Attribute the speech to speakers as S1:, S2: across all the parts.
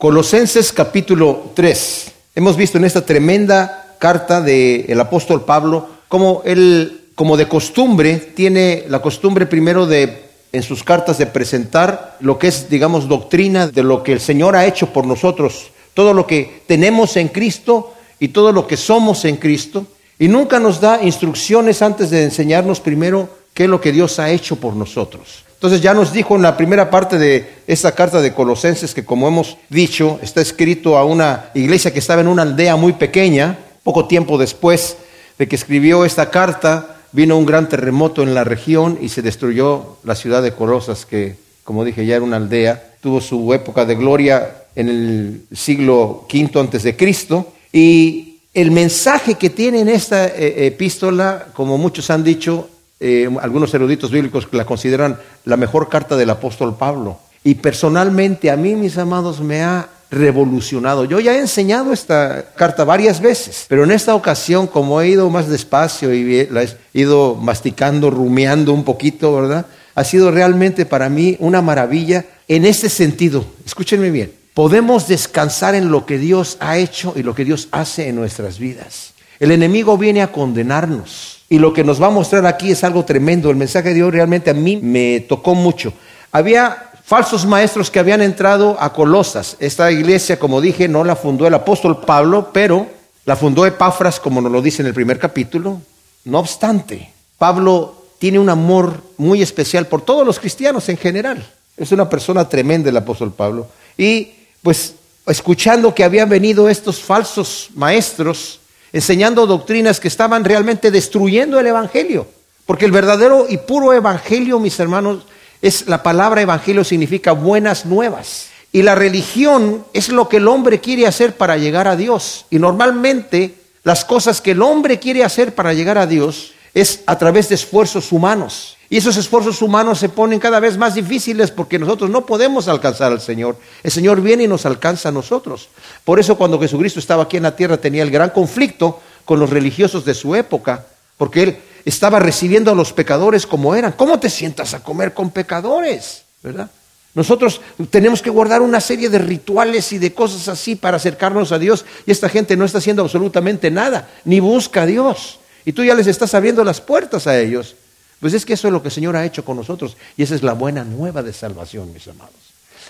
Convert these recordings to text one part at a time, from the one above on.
S1: Colosenses capítulo 3. Hemos visto en esta tremenda carta del apóstol Pablo cómo él, como de costumbre, tiene la costumbre primero de en sus cartas de presentar lo que es, digamos, doctrina de lo que el Señor ha hecho por nosotros, todo lo que tenemos en Cristo y todo lo que somos en Cristo. Y nunca nos da instrucciones antes de enseñarnos primero qué es lo que Dios ha hecho por nosotros. Entonces ya nos dijo en la primera parte de esta carta de Colosenses que como hemos dicho, está escrito a una iglesia que estaba en una aldea muy pequeña. Poco tiempo después de que escribió esta carta, vino un gran terremoto en la región y se destruyó la ciudad de Colosas, que como dije ya era una aldea. Tuvo su época de gloria en el siglo V antes de Cristo. Y el mensaje que tiene en esta eh, epístola, como muchos han dicho, eh, algunos eruditos bíblicos la consideran la mejor carta del apóstol Pablo. Y personalmente a mí, mis amados, me ha revolucionado. Yo ya he enseñado esta carta varias veces, pero en esta ocasión, como he ido más despacio y la he ido masticando, rumiando un poquito, ¿verdad? Ha sido realmente para mí una maravilla en este sentido. Escúchenme bien. Podemos descansar en lo que Dios ha hecho y lo que Dios hace en nuestras vidas. El enemigo viene a condenarnos y lo que nos va a mostrar aquí es algo tremendo. El mensaje de Dios realmente a mí me tocó mucho. Había falsos maestros que habían entrado a Colosas. Esta iglesia, como dije, no la fundó el apóstol Pablo, pero la fundó Epafras, como nos lo dice en el primer capítulo. No obstante, Pablo tiene un amor muy especial por todos los cristianos en general. Es una persona tremenda el apóstol Pablo. Y pues escuchando que habían venido estos falsos maestros, enseñando doctrinas que estaban realmente destruyendo el Evangelio. Porque el verdadero y puro Evangelio, mis hermanos, es la palabra Evangelio significa buenas nuevas. Y la religión es lo que el hombre quiere hacer para llegar a Dios. Y normalmente las cosas que el hombre quiere hacer para llegar a Dios es a través de esfuerzos humanos. Y esos esfuerzos humanos se ponen cada vez más difíciles porque nosotros no podemos alcanzar al Señor. El Señor viene y nos alcanza a nosotros. Por eso cuando Jesucristo estaba aquí en la tierra tenía el gran conflicto con los religiosos de su época, porque Él estaba recibiendo a los pecadores como eran. ¿Cómo te sientas a comer con pecadores? ¿Verdad? Nosotros tenemos que guardar una serie de rituales y de cosas así para acercarnos a Dios y esta gente no está haciendo absolutamente nada, ni busca a Dios. Y tú ya les estás abriendo las puertas a ellos. Pues es que eso es lo que el Señor ha hecho con nosotros y esa es la buena nueva de salvación, mis amados.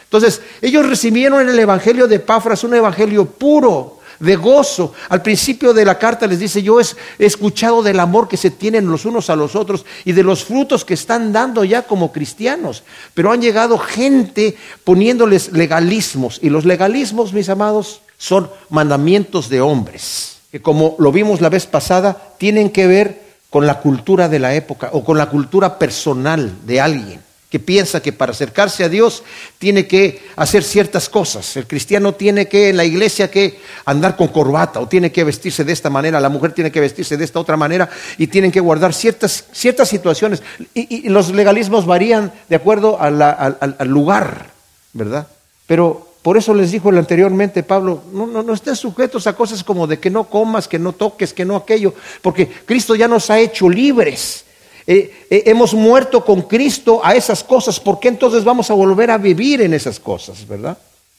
S1: Entonces, ellos recibieron en el Evangelio de Páfras un Evangelio puro, de gozo. Al principio de la carta les dice, yo he escuchado del amor que se tienen los unos a los otros y de los frutos que están dando ya como cristianos. Pero han llegado gente poniéndoles legalismos. Y los legalismos, mis amados, son mandamientos de hombres, que como lo vimos la vez pasada, tienen que ver con la cultura de la época o con la cultura personal de alguien que piensa que para acercarse a Dios tiene que hacer ciertas cosas. El cristiano tiene que en la iglesia que andar con corbata o tiene que vestirse de esta manera, la mujer tiene que vestirse de esta otra manera y tienen que guardar ciertas, ciertas situaciones. Y, los legalismos varían de acuerdo al, al lugar, ¿verdad? Pero por eso les dijo anteriormente Pablo, no, no, no estén sujetos a cosas como de que no comas, que no toques, que no aquello, porque Cristo ya nos ha hecho libres. Eh, eh, hemos muerto con Cristo a esas cosas, ¿por qué entonces vamos a volver a vivir en esas cosas, verdad?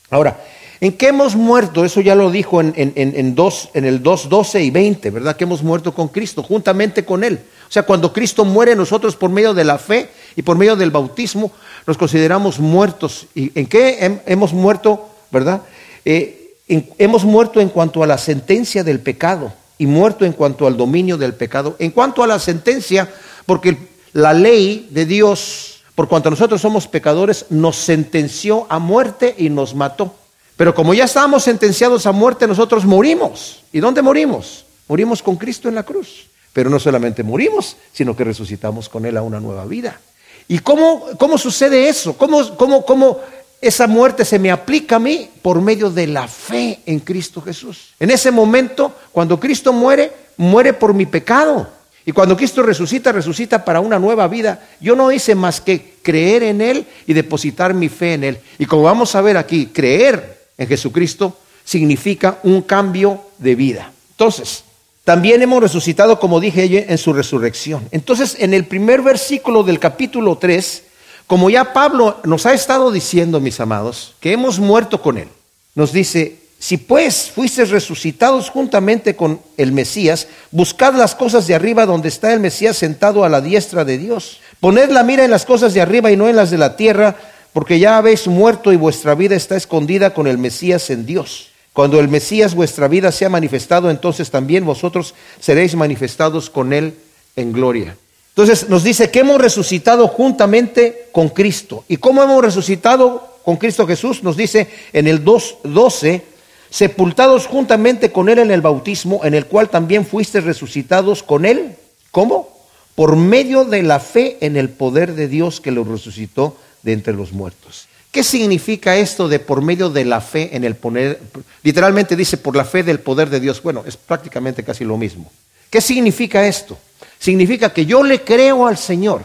S1: Ahora, ¿en qué hemos muerto? Eso ya lo dijo en, en, dos, en el 2, 12 y 20, ¿verdad? Que hemos muerto con Cristo, juntamente con Él. O sea, cuando Cristo muere, nosotros por medio de la fe y por medio del bautismo, nos consideramos muertos. ¿Y en qué hemos muerto, verdad? Eh, hemos muerto en cuanto a la sentencia del pecado y muerto en cuanto al dominio del pecado. En cuanto a la sentencia, porque la ley de Dios, por cuanto nosotros somos pecadores, nos sentenció a muerte y nos mató. Pero como ya estábamos sentenciados a muerte, nosotros morimos. ¿Y dónde morimos? Morimos con Cristo en la cruz. Pero no solamente morimos, sino que resucitamos con Él a una nueva vida. ¿Y cómo, cómo sucede eso? ¿Cómo, cómo, ¿Cómo esa muerte se me aplica a mí? Por medio de la fe en Cristo Jesús. En ese momento, cuando Cristo muere, muere por mi pecado. Y cuando Cristo resucita, resucita para una nueva vida. Yo no hice más que creer en Él y depositar mi fe en Él. Y como vamos a ver aquí, creer en Jesucristo significa un cambio de vida. Entonces, también hemos resucitado, como dije en su resurrección. Entonces, en el primer versículo del capítulo 3, como ya Pablo nos ha estado diciendo, mis amados, que hemos muerto con Él. nos dice, si pues fuisteis resucitados juntamente con el Mesías, buscad las cosas de arriba donde está el Mesías sentado a la diestra de Dios. Poned la mira en las cosas de arriba y no en las de la tierra, porque ya habéis muerto y vuestra vida está escondida con el Mesías en Dios. Cuando el Mesías vuestra vida sea manifestado, entonces también vosotros seréis manifestados con él en gloria. Entonces nos dice que hemos resucitado juntamente con Cristo. ¿Y cómo hemos resucitado con Cristo Jesús? Nos dice en el 2.12 sepultados juntamente con Él en el bautismo, en el cual también fuiste resucitados con Él. ¿Cómo? Por medio de la fe en el poder de Dios que lo resucitó de entre los muertos. ¿Qué significa esto de por medio de la fe en el poder? Literalmente dice por la fe del poder de Dios. Bueno, es prácticamente casi lo mismo. ¿Qué significa esto? Significa que yo le creo al Señor,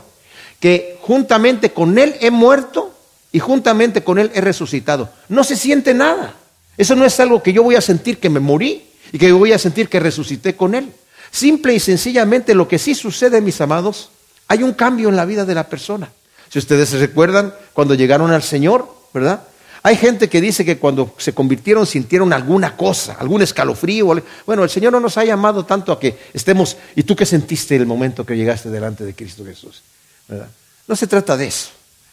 S1: que juntamente con Él he muerto y juntamente con Él he resucitado. No se siente nada. Eso no es algo que yo voy a sentir que me morí y que yo voy a sentir que resucité con Él. Simple y sencillamente lo que sí sucede, mis amados, hay un cambio en la vida de la persona. Si ustedes se recuerdan cuando llegaron al Señor, ¿verdad? Hay gente que dice que cuando se convirtieron sintieron alguna cosa, algún escalofrío. Bueno, el Señor no nos ha llamado tanto a que estemos. ¿Y tú qué sentiste el momento que llegaste delante de Cristo Jesús? No se trata de eso,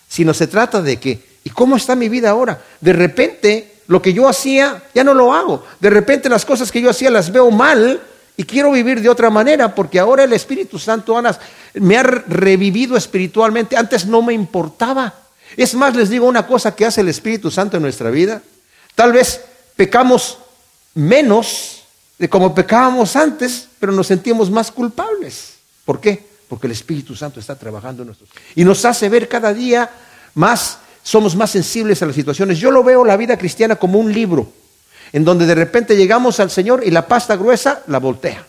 S1: sino se trata de que, ¿y cómo está mi vida ahora? De repente lo que yo hacía ya no lo hago. De repente las cosas que yo hacía las veo mal y quiero vivir de otra manera porque ahora el Espíritu Santo Ana, me ha revivido espiritualmente. Antes no me importaba. Es más, les digo una cosa que hace el Espíritu Santo en nuestra vida. Tal vez pecamos menos de como pecábamos antes, pero nos sentimos más culpables. ¿Por qué? Porque el Espíritu Santo está trabajando en nosotros. Y nos hace ver cada día más somos más sensibles a las situaciones. Yo lo veo la vida cristiana como un libro, en donde de repente llegamos al Señor y la pasta gruesa la voltea,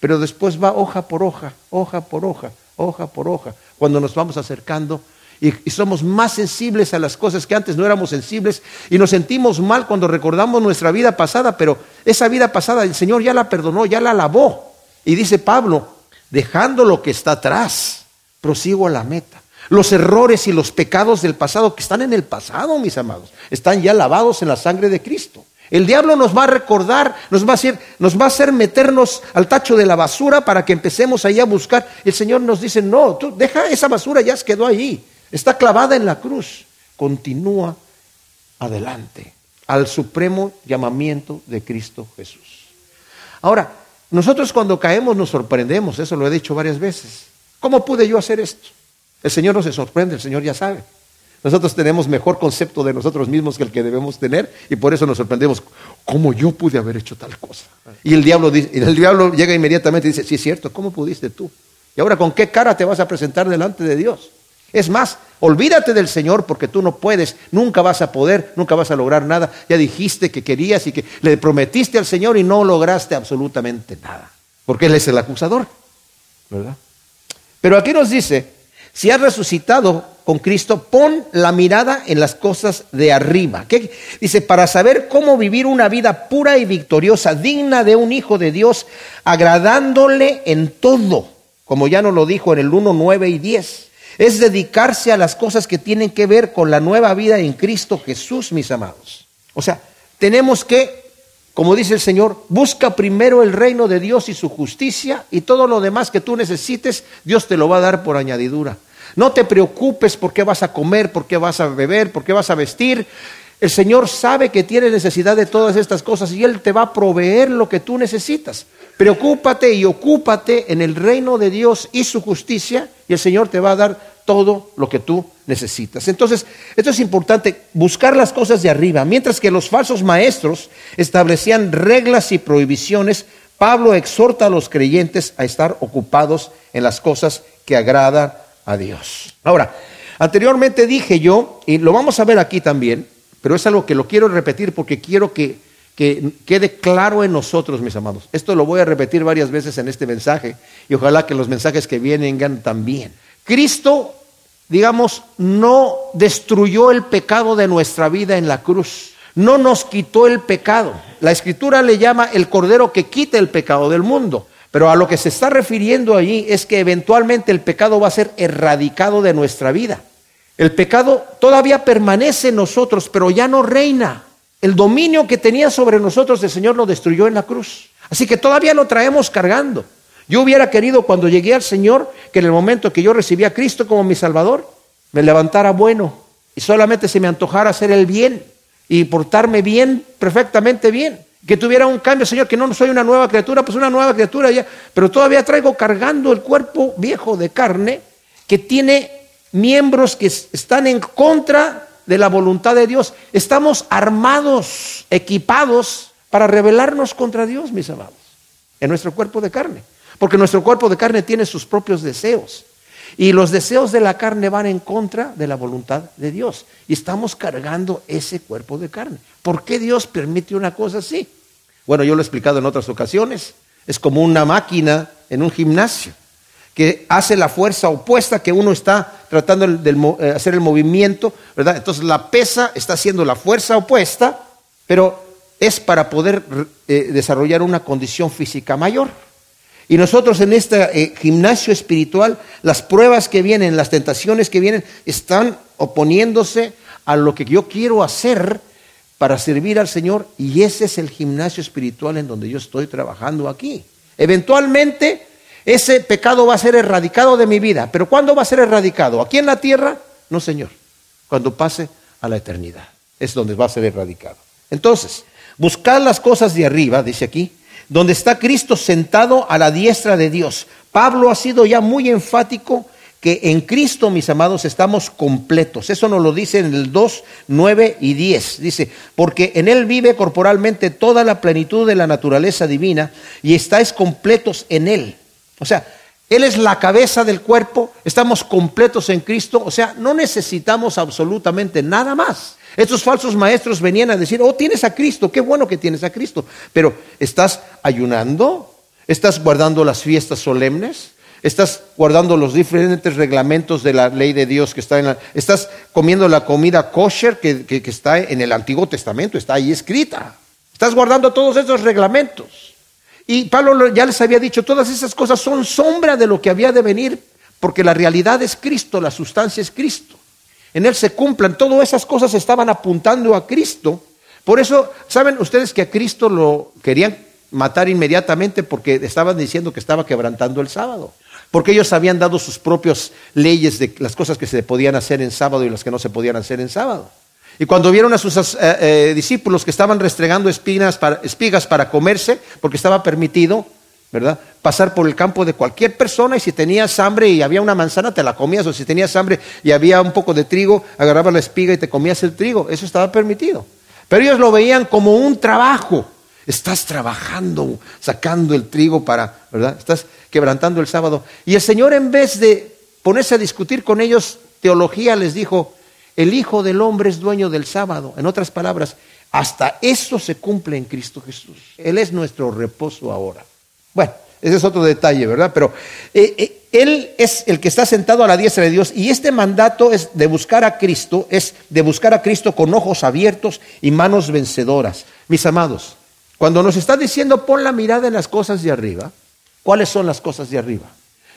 S1: pero después va hoja por hoja, hoja por hoja, hoja por hoja, cuando nos vamos acercando y, somos más sensibles a las cosas que antes no éramos sensibles y nos sentimos mal cuando recordamos nuestra vida pasada, pero esa vida pasada el Señor ya la perdonó, ya la lavó. Y dice Pablo, dejando lo que está atrás, prosigo a la meta. Los errores y los pecados del pasado que están en el pasado, mis amados, están ya lavados en la sangre de Cristo. El diablo nos va a recordar, nos va a hacer, nos va a hacer meternos al tacho de la basura para que empecemos ahí a buscar. El Señor nos dice, no, tú deja esa basura, ya se quedó ahí. Está clavada en la cruz. Continúa adelante al supremo llamamiento de Cristo Jesús. Ahora, nosotros cuando caemos nos sorprendemos, eso lo he dicho varias veces. ¿Cómo pude yo hacer esto? El Señor no se sorprende, el Señor ya sabe. Nosotros tenemos mejor concepto de nosotros mismos que el que debemos tener y por eso nos sorprendemos. ¿Cómo yo pude haber hecho tal cosa? Y el diablo, el diablo llega inmediatamente y dice, sí es cierto, ¿cómo pudiste tú? Y ahora, ¿con qué cara te vas a presentar delante de Dios? Es más, olvídate del Señor porque tú no puedes, nunca vas a poder, nunca vas a lograr nada. Ya dijiste que querías y que le prometiste al Señor y no lograste absolutamente nada. Porque Él es el acusador, ¿verdad? Pero aquí nos dice si has resucitado con Cristo, pon la mirada en las cosas de arriba. ¿Qué? Dice, para saber cómo vivir una vida pura y victoriosa, digna de un hijo de Dios, agradándole en todo, como ya nos lo dijo en el 1, 9 y 10. Es dedicarse a las cosas que tienen que ver con la nueva vida en Cristo Jesús, mis amados. O sea, tenemos que, como dice el Señor, busca primero el reino de Dios y su justicia y todo lo demás que tú necesites, Dios te lo va a dar por añadidura. No te preocupes por qué vas a comer, por qué vas a beber, por qué vas a vestir. El Señor sabe que tienes necesidad de todas estas cosas y Él te va a proveer lo que tú necesitas. Preocúpate y ocúpate en el reino de Dios y su justicia y el Señor te va a dar todo lo que tú necesitas. Entonces, esto es importante, buscar las cosas de arriba. Mientras que los falsos maestros establecían reglas y prohibiciones, Pablo exhorta a los creyentes a estar ocupados en las cosas que agradan a Dios. Ahora, anteriormente dije yo, y lo vamos a ver aquí también, pero es algo que lo quiero repetir porque quiero que, que quede claro en nosotros, mis amados. Esto lo voy a repetir varias veces en este mensaje y ojalá que los mensajes que vienen también. Cristo, digamos, no destruyó el pecado de nuestra vida en la cruz. No nos quitó el pecado. La escritura le llama el cordero que quita el pecado del mundo. Pero a lo que se está refiriendo allí es que eventualmente el pecado va a ser erradicado de nuestra vida. El pecado todavía permanece en nosotros, pero ya no reina. El dominio que tenía sobre nosotros el Señor lo destruyó en la cruz. Así que todavía lo traemos cargando. Yo hubiera querido cuando llegué al Señor que en el momento que yo recibí a Cristo como mi Salvador, me levantara bueno y solamente se me antojara hacer el bien y portarme bien, perfectamente bien. Que tuviera un cambio, Señor, que no soy una nueva criatura, pues una nueva criatura ya, pero todavía traigo cargando el cuerpo viejo de carne que tiene miembros que están en contra de la voluntad de Dios. Estamos armados, equipados para rebelarnos contra Dios, mis amados, en nuestro cuerpo de carne. Porque nuestro cuerpo de carne tiene sus propios deseos. Y los deseos de la carne van en contra de la voluntad de Dios. Y estamos cargando ese cuerpo de carne. ¿Por qué Dios permite una cosa así? Bueno, yo lo he explicado en otras ocasiones. Es como una máquina en un gimnasio que hace la fuerza opuesta que uno está tratando de eh, hacer el movimiento, ¿verdad? Entonces la pesa está haciendo la fuerza opuesta, pero es para poder eh, desarrollar una condición física mayor. Y nosotros en este eh, gimnasio espiritual, las pruebas que vienen, las tentaciones que vienen, están oponiéndose a lo que yo quiero hacer para servir al Señor y ese es el gimnasio espiritual en donde yo estoy trabajando aquí. Eventualmente ese pecado va a ser erradicado de mi vida, pero ¿cuándo va a ser erradicado? ¿Aquí en la tierra? No, Señor, cuando pase a la eternidad. Es donde va a ser erradicado. Entonces, buscar las cosas de arriba, dice aquí, donde está Cristo sentado a la diestra de Dios. Pablo ha sido ya muy enfático que en Cristo, mis amados, estamos completos. Eso nos lo dice en el 2, 9 y 10. Dice, porque en Él vive corporalmente toda la plenitud de la naturaleza divina y estáis completos en Él. O sea, Él es la cabeza del cuerpo, estamos completos en Cristo, o sea, no necesitamos absolutamente nada más. Estos falsos maestros venían a decir, oh, tienes a Cristo, qué bueno que tienes a Cristo, pero ¿estás ayunando? ¿Estás guardando las fiestas solemnes? ¿Estás guardando los diferentes reglamentos de la ley de Dios que está en la... ¿Estás comiendo la comida kosher que, que está en el Antiguo Testamento? Está ahí escrita. ¿Estás guardando todos esos reglamentos? Y Pablo ya les había dicho, todas esas cosas son sombra de lo que había de venir, porque la realidad es Cristo, la sustancia es Cristo en Él se cumplan. Todas esas cosas estaban apuntando a Cristo. Por eso, ¿saben ustedes que a Cristo lo querían matar inmediatamente porque estaban diciendo que estaba quebrantando el sábado? Porque ellos habían dado sus propias leyes de las cosas que se podían hacer en sábado y las que no se podían hacer en sábado. Y cuando vieron a sus eh, eh, discípulos que estaban restregando espinas espigas para comerse, porque estaba permitido, ¿verdad? Pasar por el campo de cualquier persona y si tenías hambre y había una manzana te la comías o si tenías hambre y había un poco de trigo, agarrabas la espiga y te comías el trigo. Eso estaba permitido. Pero ellos lo veían como un trabajo. Estás trabajando, sacando el trigo para, ¿verdad? Estás quebrantando el sábado. Y el Señor en vez de ponerse a discutir con ellos teología les dijo, el Hijo del Hombre es dueño del sábado. En otras palabras, hasta eso se cumple en Cristo Jesús. Él es nuestro reposo ahora. Bueno, ese es otro detalle, ¿verdad? Pero eh, eh, Él es el que está sentado a la diestra de Dios y este mandato es de buscar a Cristo, es de buscar a Cristo con ojos abiertos y manos vencedoras. Mis amados, cuando nos está diciendo pon la mirada en las cosas de arriba, ¿cuáles son las cosas de arriba?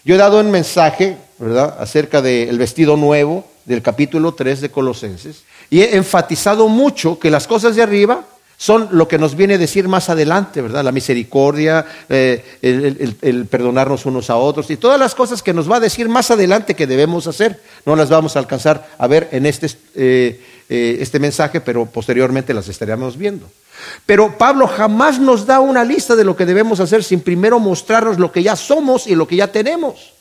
S1: Yo he dado un mensaje, ¿verdad?, acerca del vestido nuevo del capítulo 3 de Colosenses y he enfatizado mucho que las cosas de arriba son lo que nos viene a decir más adelante, ¿verdad? La misericordia, eh, el, perdonarnos unos a otros y todas las cosas que nos va a decir más adelante que debemos hacer. No las vamos a alcanzar a ver en este, eh, eh, este mensaje, pero posteriormente las estaríamos viendo. Pero Pablo jamás nos da una lista de lo que debemos hacer sin primero mostrarnos lo que ya somos y lo que ya tenemos.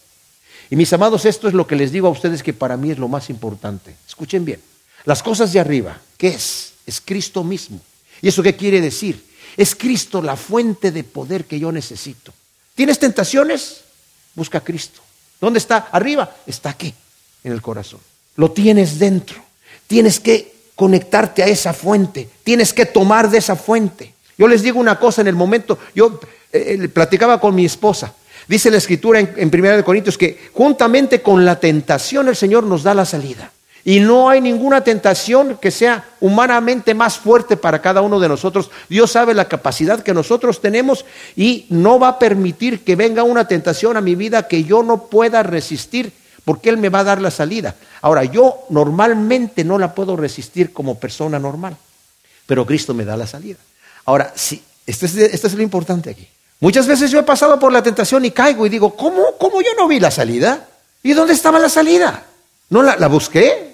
S1: Y mis amados, esto es lo que les digo a ustedes que para mí es lo más importante. Escuchen bien. Las cosas de arriba, ¿qué es? Es Cristo mismo. ¿Y eso qué quiere decir? Es Cristo la fuente de poder que yo necesito. ¿Tienes tentaciones? Busca a Cristo. ¿Dónde está? Arriba. Está aquí, en el corazón. Lo tienes dentro. Tienes que conectarte a esa fuente. Tienes que tomar de esa fuente. Yo les digo una cosa en el momento, yo eh, eh, platicaba con mi esposa. Dice la escritura en, en 1 Corintios que juntamente con la tentación el Señor nos da la salida. Y no hay ninguna tentación que sea humanamente más fuerte para cada uno de nosotros. Dios sabe la capacidad que nosotros tenemos y no va a permitir que venga una tentación a mi vida que yo no pueda resistir porque Él me va a dar la salida. Ahora, yo normalmente no la puedo resistir como persona normal. pero Cristo me da la salida. Ahora, sí, esto es, lo importante aquí. Muchas veces yo he pasado por la tentación y caigo y digo, ¿cómo, cómo yo no vi la salida? ¿Y dónde estaba la salida? ¿No la busqué?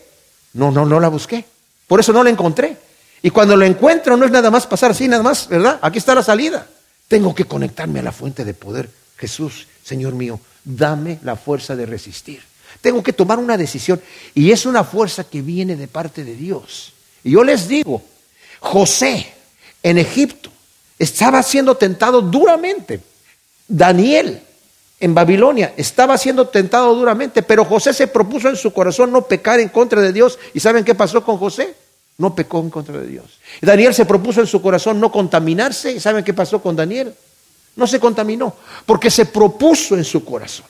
S1: No, no, no la busqué. Por eso no la encontré. Y cuando lo encuentro no es nada más pasar así, nada más, ¿verdad? Aquí está la salida. Tengo que conectarme a la fuente de poder. Jesús, Señor mío, dame la fuerza de resistir. Tengo que tomar una decisión. Y es una fuerza que viene de parte de Dios. Y yo les digo, José en Egipto estaba siendo tentado duramente. Daniel en Babilonia estaba siendo tentado duramente, pero José se propuso en su corazón no pecar en contra de Dios. ¿Y saben qué pasó con José? No pecó en contra de Dios. Daniel se propuso en su corazón no contaminarse. ¿Y saben qué pasó con Daniel? No se contaminó, porque se propuso en su corazón.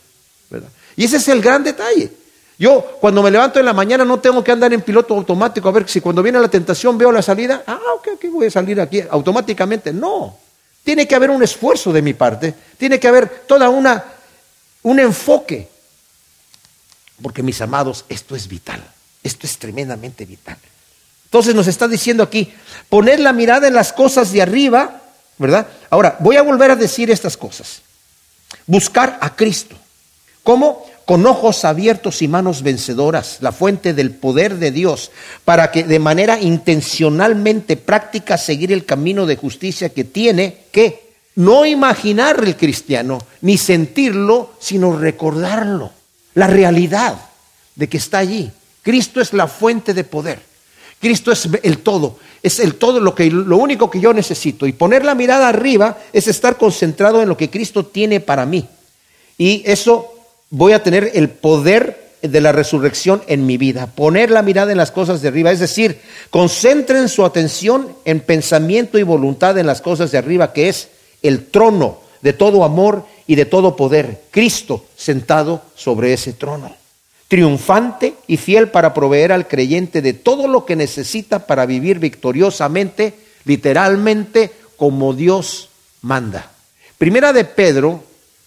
S1: Y ese es el gran detalle. Yo cuando me levanto en la mañana no tengo que andar en piloto automático a ver si cuando viene la tentación veo la salida. Ah, ok, ok, voy a salir aquí automáticamente. No. Tiene que haber un esfuerzo de mi parte. Tiene que haber toda una un enfoque. Porque mis amados, esto es vital. Esto es tremendamente vital. Entonces nos está diciendo aquí, poner la mirada en las cosas de arriba, ¿verdad? Ahora, voy a volver a decir estas cosas. Buscar a Cristo. ¿Cómo? Con ojos abiertos y manos vencedoras, la fuente del poder de Dios, para que de manera intencionalmente práctica seguir el camino de justicia que tiene que no imaginar el cristiano, ni sentirlo, sino recordarlo. La realidad de que está allí. Cristo es la fuente de poder. Cristo es el todo, es el todo lo, que, lo único que yo necesito. Y poner la mirada arriba es estar concentrado en lo que Cristo tiene para mí. Y eso voy a tener el poder de la resurrección en mi vida. Poner la mirada en las cosas de arriba, es decir, concentren su atención en pensamiento y voluntad en las cosas de arriba, que es el trono de todo amor y de todo poder. Cristo sentado sobre ese trono triunfante y fiel para proveer al creyente de todo lo que necesita para vivir victoriosamente, literalmente como Dios manda. Primera de Pedro,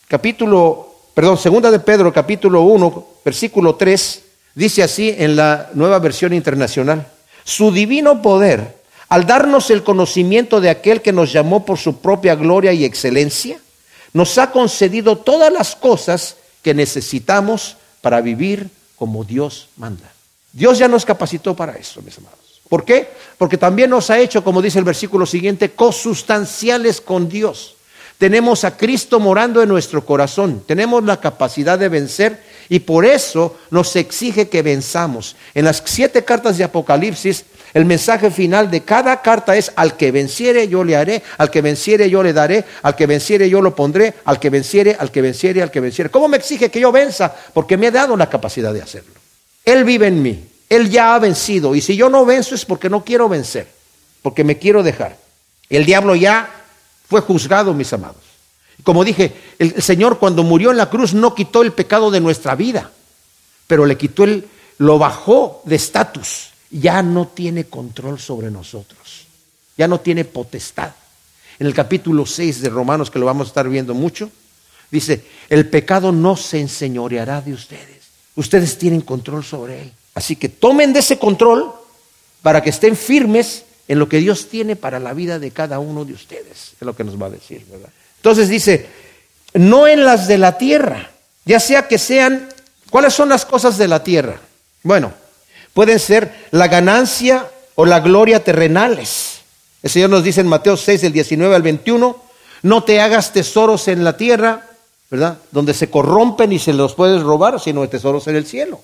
S1: capítulo, perdón, segunda de Pedro, capítulo 1, versículo 3, dice así en la nueva versión internacional, su divino poder, al darnos el conocimiento de aquel que nos llamó por su propia gloria y excelencia, nos ha concedido todas las cosas que necesitamos para vivir como Dios manda. Dios ya nos capacitó para eso, mis amados. ¿Por qué? Porque también nos ha hecho, como dice el versículo siguiente, cosustanciales con Dios. Tenemos a Cristo morando en nuestro corazón, tenemos la capacidad de vencer y por eso nos exige que venzamos. En las siete cartas de Apocalipsis el mensaje final de cada carta es al que venciere yo le haré, al que venciere yo le daré, al que venciere yo lo pondré, al que venciere, al que venciere, al que venciere. ¿Cómo me exige que yo venza? Porque me ha dado la capacidad de hacerlo. Él vive en mí, Él ya ha vencido y si yo no venzo es porque no quiero vencer, porque me quiero dejar. El diablo ya fue juzgado, mis amados. Como dije, el Señor cuando murió en la cruz no quitó el pecado de nuestra vida, pero le quitó el, lo bajó de estatus ya no tiene control sobre nosotros, ya no tiene potestad. En el capítulo 6 de Romanos, que lo vamos a estar viendo mucho, dice, el pecado no se enseñoreará de ustedes, ustedes tienen control sobre él. Así que tomen de ese control para que estén firmes en lo que Dios tiene para la vida de cada uno de ustedes, es lo que nos va a decir, ¿verdad? Entonces dice, no en las de la tierra, ya sea que sean, ¿cuáles son las cosas de la tierra? Bueno, Pueden ser la ganancia o la gloria terrenales. El Señor nos dice en Mateo 6, del 19 al 21, no te hagas tesoros en la tierra, ¿verdad? Donde se corrompen y se los puedes robar, sino tesoros en el cielo.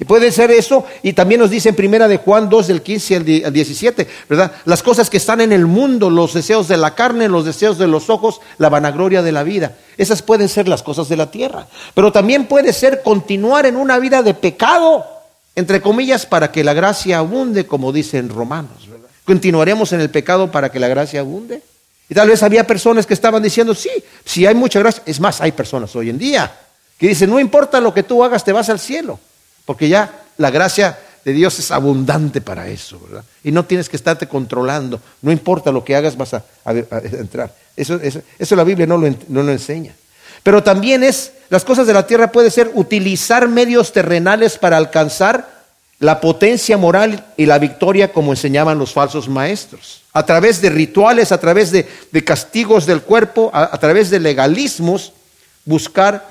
S1: Y puede ser eso, y también nos dice en primera de Juan 2, del 15 al 17, ¿verdad? Las cosas que están en el mundo, los deseos de la carne, los deseos de los ojos, la vanagloria de la vida. Esas pueden ser las cosas de la tierra. Pero también puede ser continuar en una vida de pecado entre comillas, para que la gracia abunde, como dicen Romanos. Continuaremos en el pecado para que la gracia abunde. Y tal vez había personas que estaban diciendo, sí, si hay mucha gracia. Es más, hay personas hoy en día que dicen, no importa lo que tú hagas, te vas al cielo. Porque ya la gracia de Dios es abundante para eso. Y no tienes que estarte controlando. No importa lo que hagas, vas a, entrar. Eso, eso, la Biblia no lo, no lo enseña. Pero también es, las cosas de la tierra puede ser utilizar medios terrenales para alcanzar la potencia moral y la victoria como enseñaban los falsos maestros. A través de rituales, a través de, castigos del cuerpo, a, a través de legalismos, buscar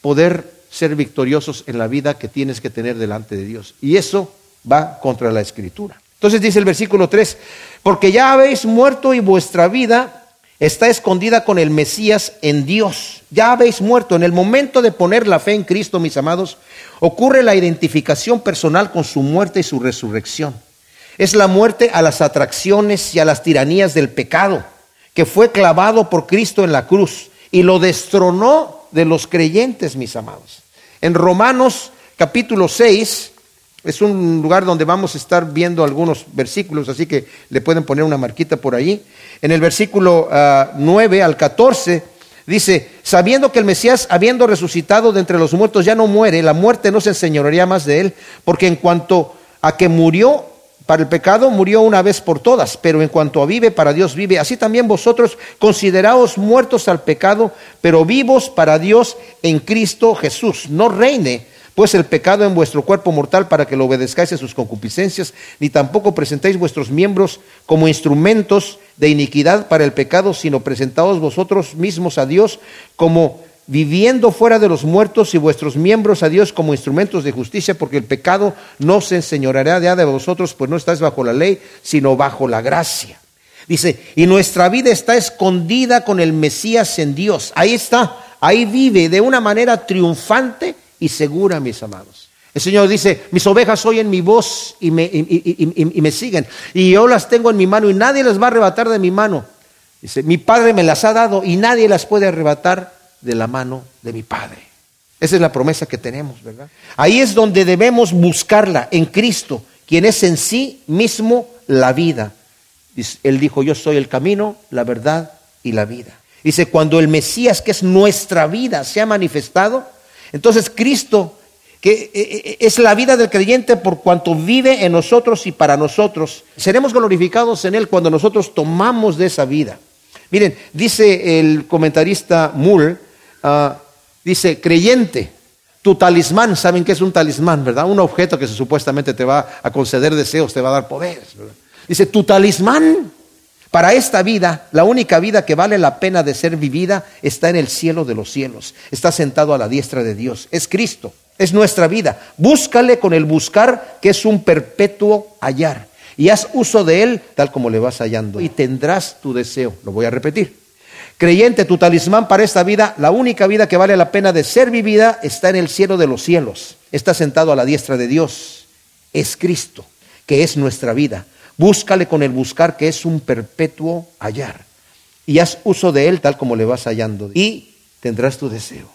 S1: poder ser victoriosos en la vida que tienes que tener delante de Dios. Y eso va contra la escritura. Entonces dice el versículo 3, porque ya habéis muerto y vuestra vida está escondida con el Mesías en Dios. Ya habéis muerto. En el momento de poner la fe en Cristo, mis amados, ocurre la identificación personal con su muerte y su resurrección. Es la muerte a las atracciones y a las tiranías del pecado, que fue clavado por Cristo en la cruz y lo destronó de los creyentes, mis amados. En Romanos capítulo 6, es un lugar donde vamos a estar viendo algunos versículos, así que le pueden poner una marquita por ahí. En el versículo 9 ah, al 14 dice, sabiendo que el Mesías, habiendo resucitado de entre los muertos, ya no muere, la muerte no se enseñorearía más de él, porque en cuanto a que murió para el pecado, murió una vez por todas, pero en cuanto a vive, para Dios vive. Así también vosotros consideraos muertos al pecado, pero vivos para Dios en Cristo Jesús. No reine pues el pecado en vuestro cuerpo mortal para que lo obedezcáis a sus concupiscencias, ni tampoco presentéis vuestros miembros como instrumentos de iniquidad para el pecado, sino presentaos vosotros mismos a Dios como viviendo fuera de los muertos y vuestros miembros a Dios como instrumentos de justicia, porque el pecado no se enseñoreará de vosotros, pues no estáis bajo la ley, sino bajo la gracia. Dice, y nuestra vida está escondida con el Mesías en Dios. Ahí está, ahí vive de una manera triunfante y segura, mis amados. El Señor dice, mis ovejas oyen mi voz y me, y, me, siguen. Y yo las tengo en mi mano y nadie las va a arrebatar de mi mano. Dice, mi Padre me las ha dado y nadie las puede arrebatar de la mano de mi Padre. Esa es la promesa que tenemos, ¿verdad? Ahí es donde debemos buscarla, en Cristo, quien es en sí mismo la vida. Él dijo, yo soy el camino, la verdad y la vida. Dice, cuando el Mesías, que es nuestra vida, se ha manifestado, entonces Cristo, que eh, eh, es la vida del creyente por cuanto vive en nosotros y para nosotros, seremos glorificados en Él cuando nosotros tomamos de esa vida. Miren, dice el comentarista Mull, ah, dice, creyente, tu talismán, ¿saben qué es un talismán, verdad? Un objeto que supuestamente te va a conceder deseos, te va a dar poderes. Dice, tu talismán para esta vida, la única vida que vale la pena de ser vivida está en el cielo de los cielos. Está sentado a la diestra de Dios. Es Cristo. Es nuestra vida. Búscale con el buscar, que es un perpetuo hallar. Y haz uso de él tal como le vas hallando. Y tendrás tu deseo. Lo voy a repetir. Creyente, tu talismán para esta vida, la única vida que vale la pena de ser vivida está en el cielo de los cielos. Está sentado a la diestra de Dios. Es Cristo, que es nuestra vida. Búscale con el buscar, que es un perpetuo hallar. Y haz uso de él tal como le vas hallando. Y tendrás tu deseo.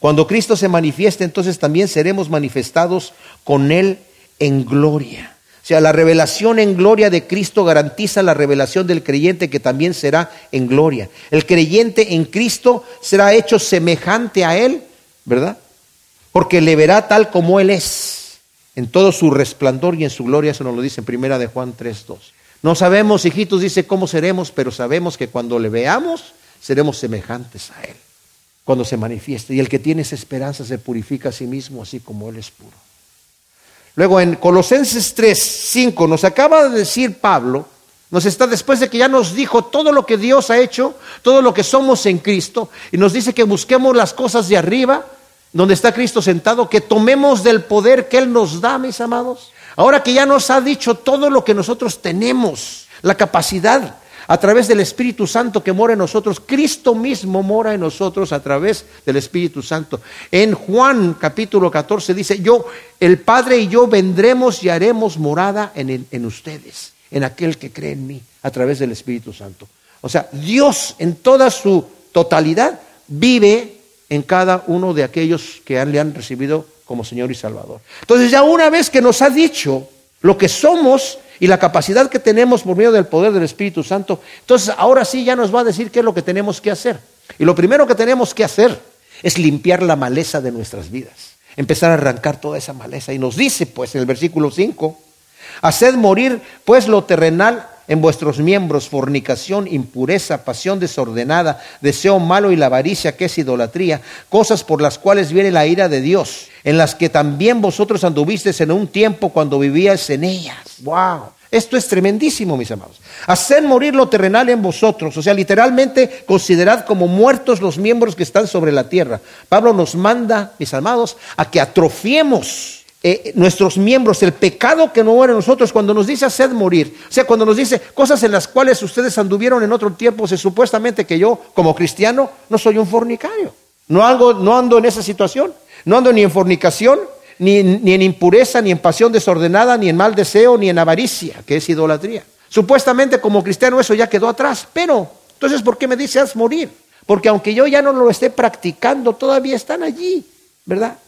S1: Cuando Cristo se manifieste, entonces también seremos manifestados con él en gloria. O sea, la revelación en gloria de Cristo garantiza la revelación del creyente que también será en gloria. El creyente en Cristo será hecho semejante a Él, ¿verdad? Porque le verá tal como Él es en todo su resplandor y en su gloria, eso nos lo dice en primera de Juan 3.2. No sabemos, hijitos, dice cómo seremos, pero sabemos que cuando le veamos, seremos semejantes a Él, cuando se manifieste. Y el que tiene esa esperanza se purifica a sí mismo, así como Él es puro. Luego en Colosenses 3.5 nos acaba de decir Pablo, nos está después de que ya nos dijo todo lo que Dios ha hecho, todo lo que somos en Cristo, y nos dice que busquemos las cosas de arriba, donde está Cristo sentado, que tomemos del poder que Él nos da, mis amados. Ahora que ya nos ha dicho todo lo que nosotros tenemos, la capacidad a través del Espíritu Santo que mora en nosotros, Cristo mismo mora en nosotros a través del Espíritu Santo. En Juan capítulo 14 dice, yo, el Padre y yo vendremos y haremos morada en, en ustedes, en aquel que cree en mí, a través del Espíritu Santo. O sea, Dios en toda su totalidad vive en cada uno de aquellos que le han recibido como Señor y Salvador. Entonces ya una vez que nos ha dicho lo que somos y la capacidad que tenemos por medio del poder del Espíritu Santo, entonces ahora sí ya nos va a decir qué es lo que tenemos que hacer. Y lo primero que tenemos que hacer es limpiar la maleza de nuestras vidas, empezar a arrancar toda esa maleza. Y nos dice pues en el versículo 5, haced morir pues lo terrenal en vuestros miembros fornicación, impureza, pasión desordenada, deseo malo y la avaricia que es idolatría, cosas por las cuales viene la ira de Dios, en las que también vosotros anduvisteis en un tiempo cuando vivíais en ellas. Wow. Esto es tremendísimo, mis amados. Hacer morir lo terrenal en vosotros, o sea, literalmente considerad como muertos los miembros que están sobre la tierra. Pablo nos manda, mis amados, a que atrofiemos eh, nuestros miembros, el pecado que no muere en nosotros, cuando nos dice hacer morir, o sea, cuando nos dice cosas en las cuales ustedes anduvieron en otro tiempo, es supuestamente que yo, como cristiano, no soy un fornicario. No, no ando en esa situación, no ando ni en fornicación, ni, ni en impureza, ni en pasión desordenada, ni en mal deseo, ni en avaricia, que es idolatría. Supuestamente como cristiano eso ya quedó atrás, pero entonces ¿por qué me dice haz morir? Porque aunque yo ya no lo esté practicando, todavía están allí, ¿verdad?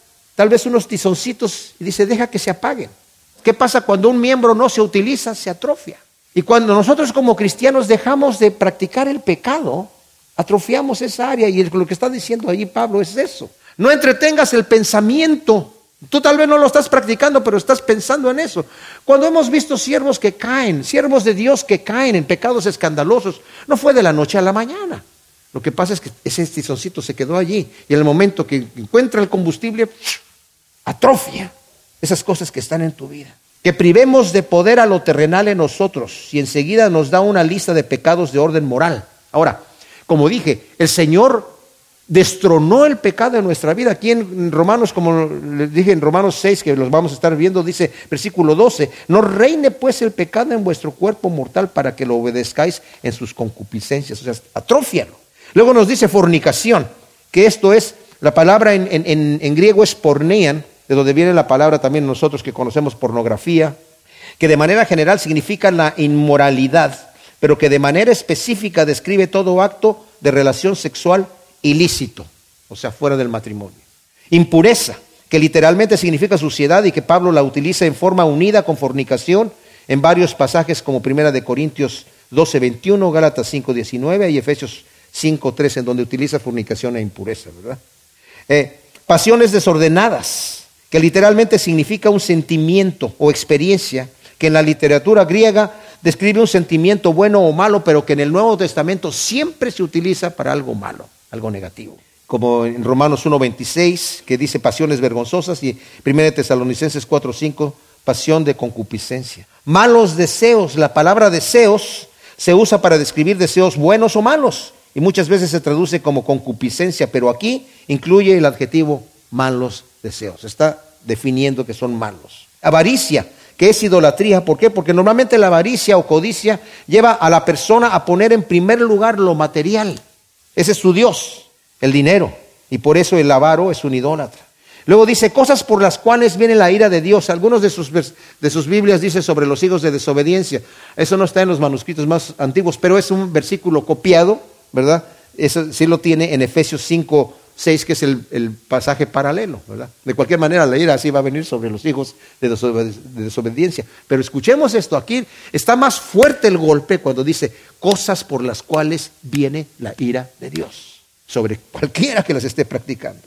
S1: Tal vez unos tizoncitos y dice, deja que se apaguen. ¿Qué pasa cuando un miembro no se utiliza? Se atrofia. Y cuando nosotros como cristianos dejamos de practicar el pecado, atrofiamos esa área y lo que está diciendo allí Pablo es eso. No entretengas el pensamiento. Tú tal vez no lo estás practicando, pero estás pensando en eso. Cuando hemos visto siervos que caen, siervos de Dios que caen en pecados escandalosos, no fue de la noche a la mañana. Lo que pasa es que ese tizoncito se quedó allí y en el momento que encuentra el combustible, atrofia esas cosas que están en tu vida. Que privemos de poder a lo terrenal en nosotros y enseguida nos da una lista de pecados de orden moral. Ahora, como dije, el Señor destronó el pecado en nuestra vida. Aquí en Romanos, como les dije en Romanos 6, que los vamos a estar viendo, dice versículo 12, no reine pues el pecado en vuestro cuerpo mortal para que lo obedezcáis en sus concupiscencias. O sea, atrofialo. Luego nos dice fornicación, que esto es, la palabra en, en griego es pornean, de donde viene la palabra también nosotros que conocemos pornografía, que de manera general significa la inmoralidad, pero que de manera específica describe todo acto de relación sexual ilícito, o sea, fuera del matrimonio. Impureza, que literalmente significa suciedad y que Pablo la utiliza en forma unida con fornicación en varios pasajes como Primera de Corintios 12, 21, Gálatas 5, 19 y Efesios 5, 3, en donde utiliza fornicación e impureza, ¿verdad? Eh, pasiones desordenadas, que literalmente significa un sentimiento o experiencia que en la literatura griega describe un sentimiento bueno o malo, pero que en el Nuevo Testamento siempre se utiliza para algo malo, algo negativo. Como en Romanos 1.26, que dice pasiones vergonzosas, y 1 Tesalonicenses 4.5, pasión de concupiscencia. Malos deseos, la palabra deseos se usa para describir deseos buenos o malos, y muchas veces se traduce como concupiscencia, pero aquí incluye el adjetivo malos deseos. Está definiendo que son malos. Avaricia, que es idolatría. ¿Por qué? Porque normalmente la avaricia o codicia lleva a la persona a poner en primer lugar lo material. Ese es su Dios, el dinero. Y por eso el avaro es un idólatra. Luego dice cosas por las cuales viene la ira de Dios. Algunos de sus, de sus Biblias dice sobre los hijos de desobediencia. Eso no está en los manuscritos más antiguos, pero es un versículo copiado, ¿verdad? Eso sí lo tiene en Efesios 5, 6, que es el, pasaje paralelo, ¿verdad? De cualquier manera, la ira así va a venir sobre los hijos de, desobediencia. Pero escuchemos esto, aquí está más fuerte el golpe cuando dice cosas por las cuales viene la ira de Dios, sobre cualquiera que las esté practicando.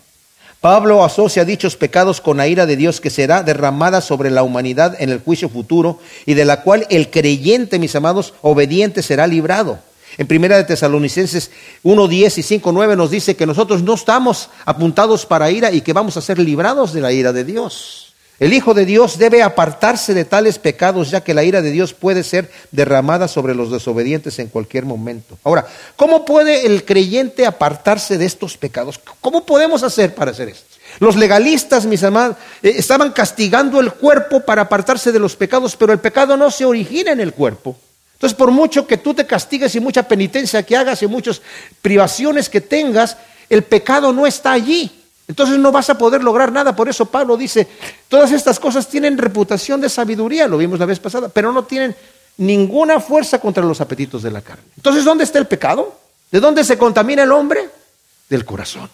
S1: Pablo asocia dichos pecados con la ira de Dios que será derramada sobre la humanidad en el juicio futuro y de la cual el creyente, mis amados, obediente será librado. En primera de Tesalonicenses 1.10 y 5.9 nos dice que nosotros no estamos apuntados para ira y que vamos a ser librados de la ira de Dios. El Hijo de Dios debe apartarse de tales pecados ya que la ira de Dios puede ser derramada sobre los desobedientes en cualquier momento. Ahora, ¿cómo puede el creyente apartarse de estos pecados? ¿Cómo podemos hacer para hacer esto? Los legalistas, mis amados, eh, estaban castigando el cuerpo para apartarse de los pecados, pero el pecado no se origina en el cuerpo. Entonces, por mucho que tú te castigues y mucha penitencia que hagas y muchas privaciones que tengas, el pecado no está allí. Entonces no vas a poder lograr nada. Por eso Pablo dice, todas estas cosas tienen reputación de sabiduría, lo vimos la vez pasada, pero no tienen ninguna fuerza contra los apetitos de la carne. Entonces, ¿dónde está el pecado? ¿De dónde se contamina el hombre? Del corazón.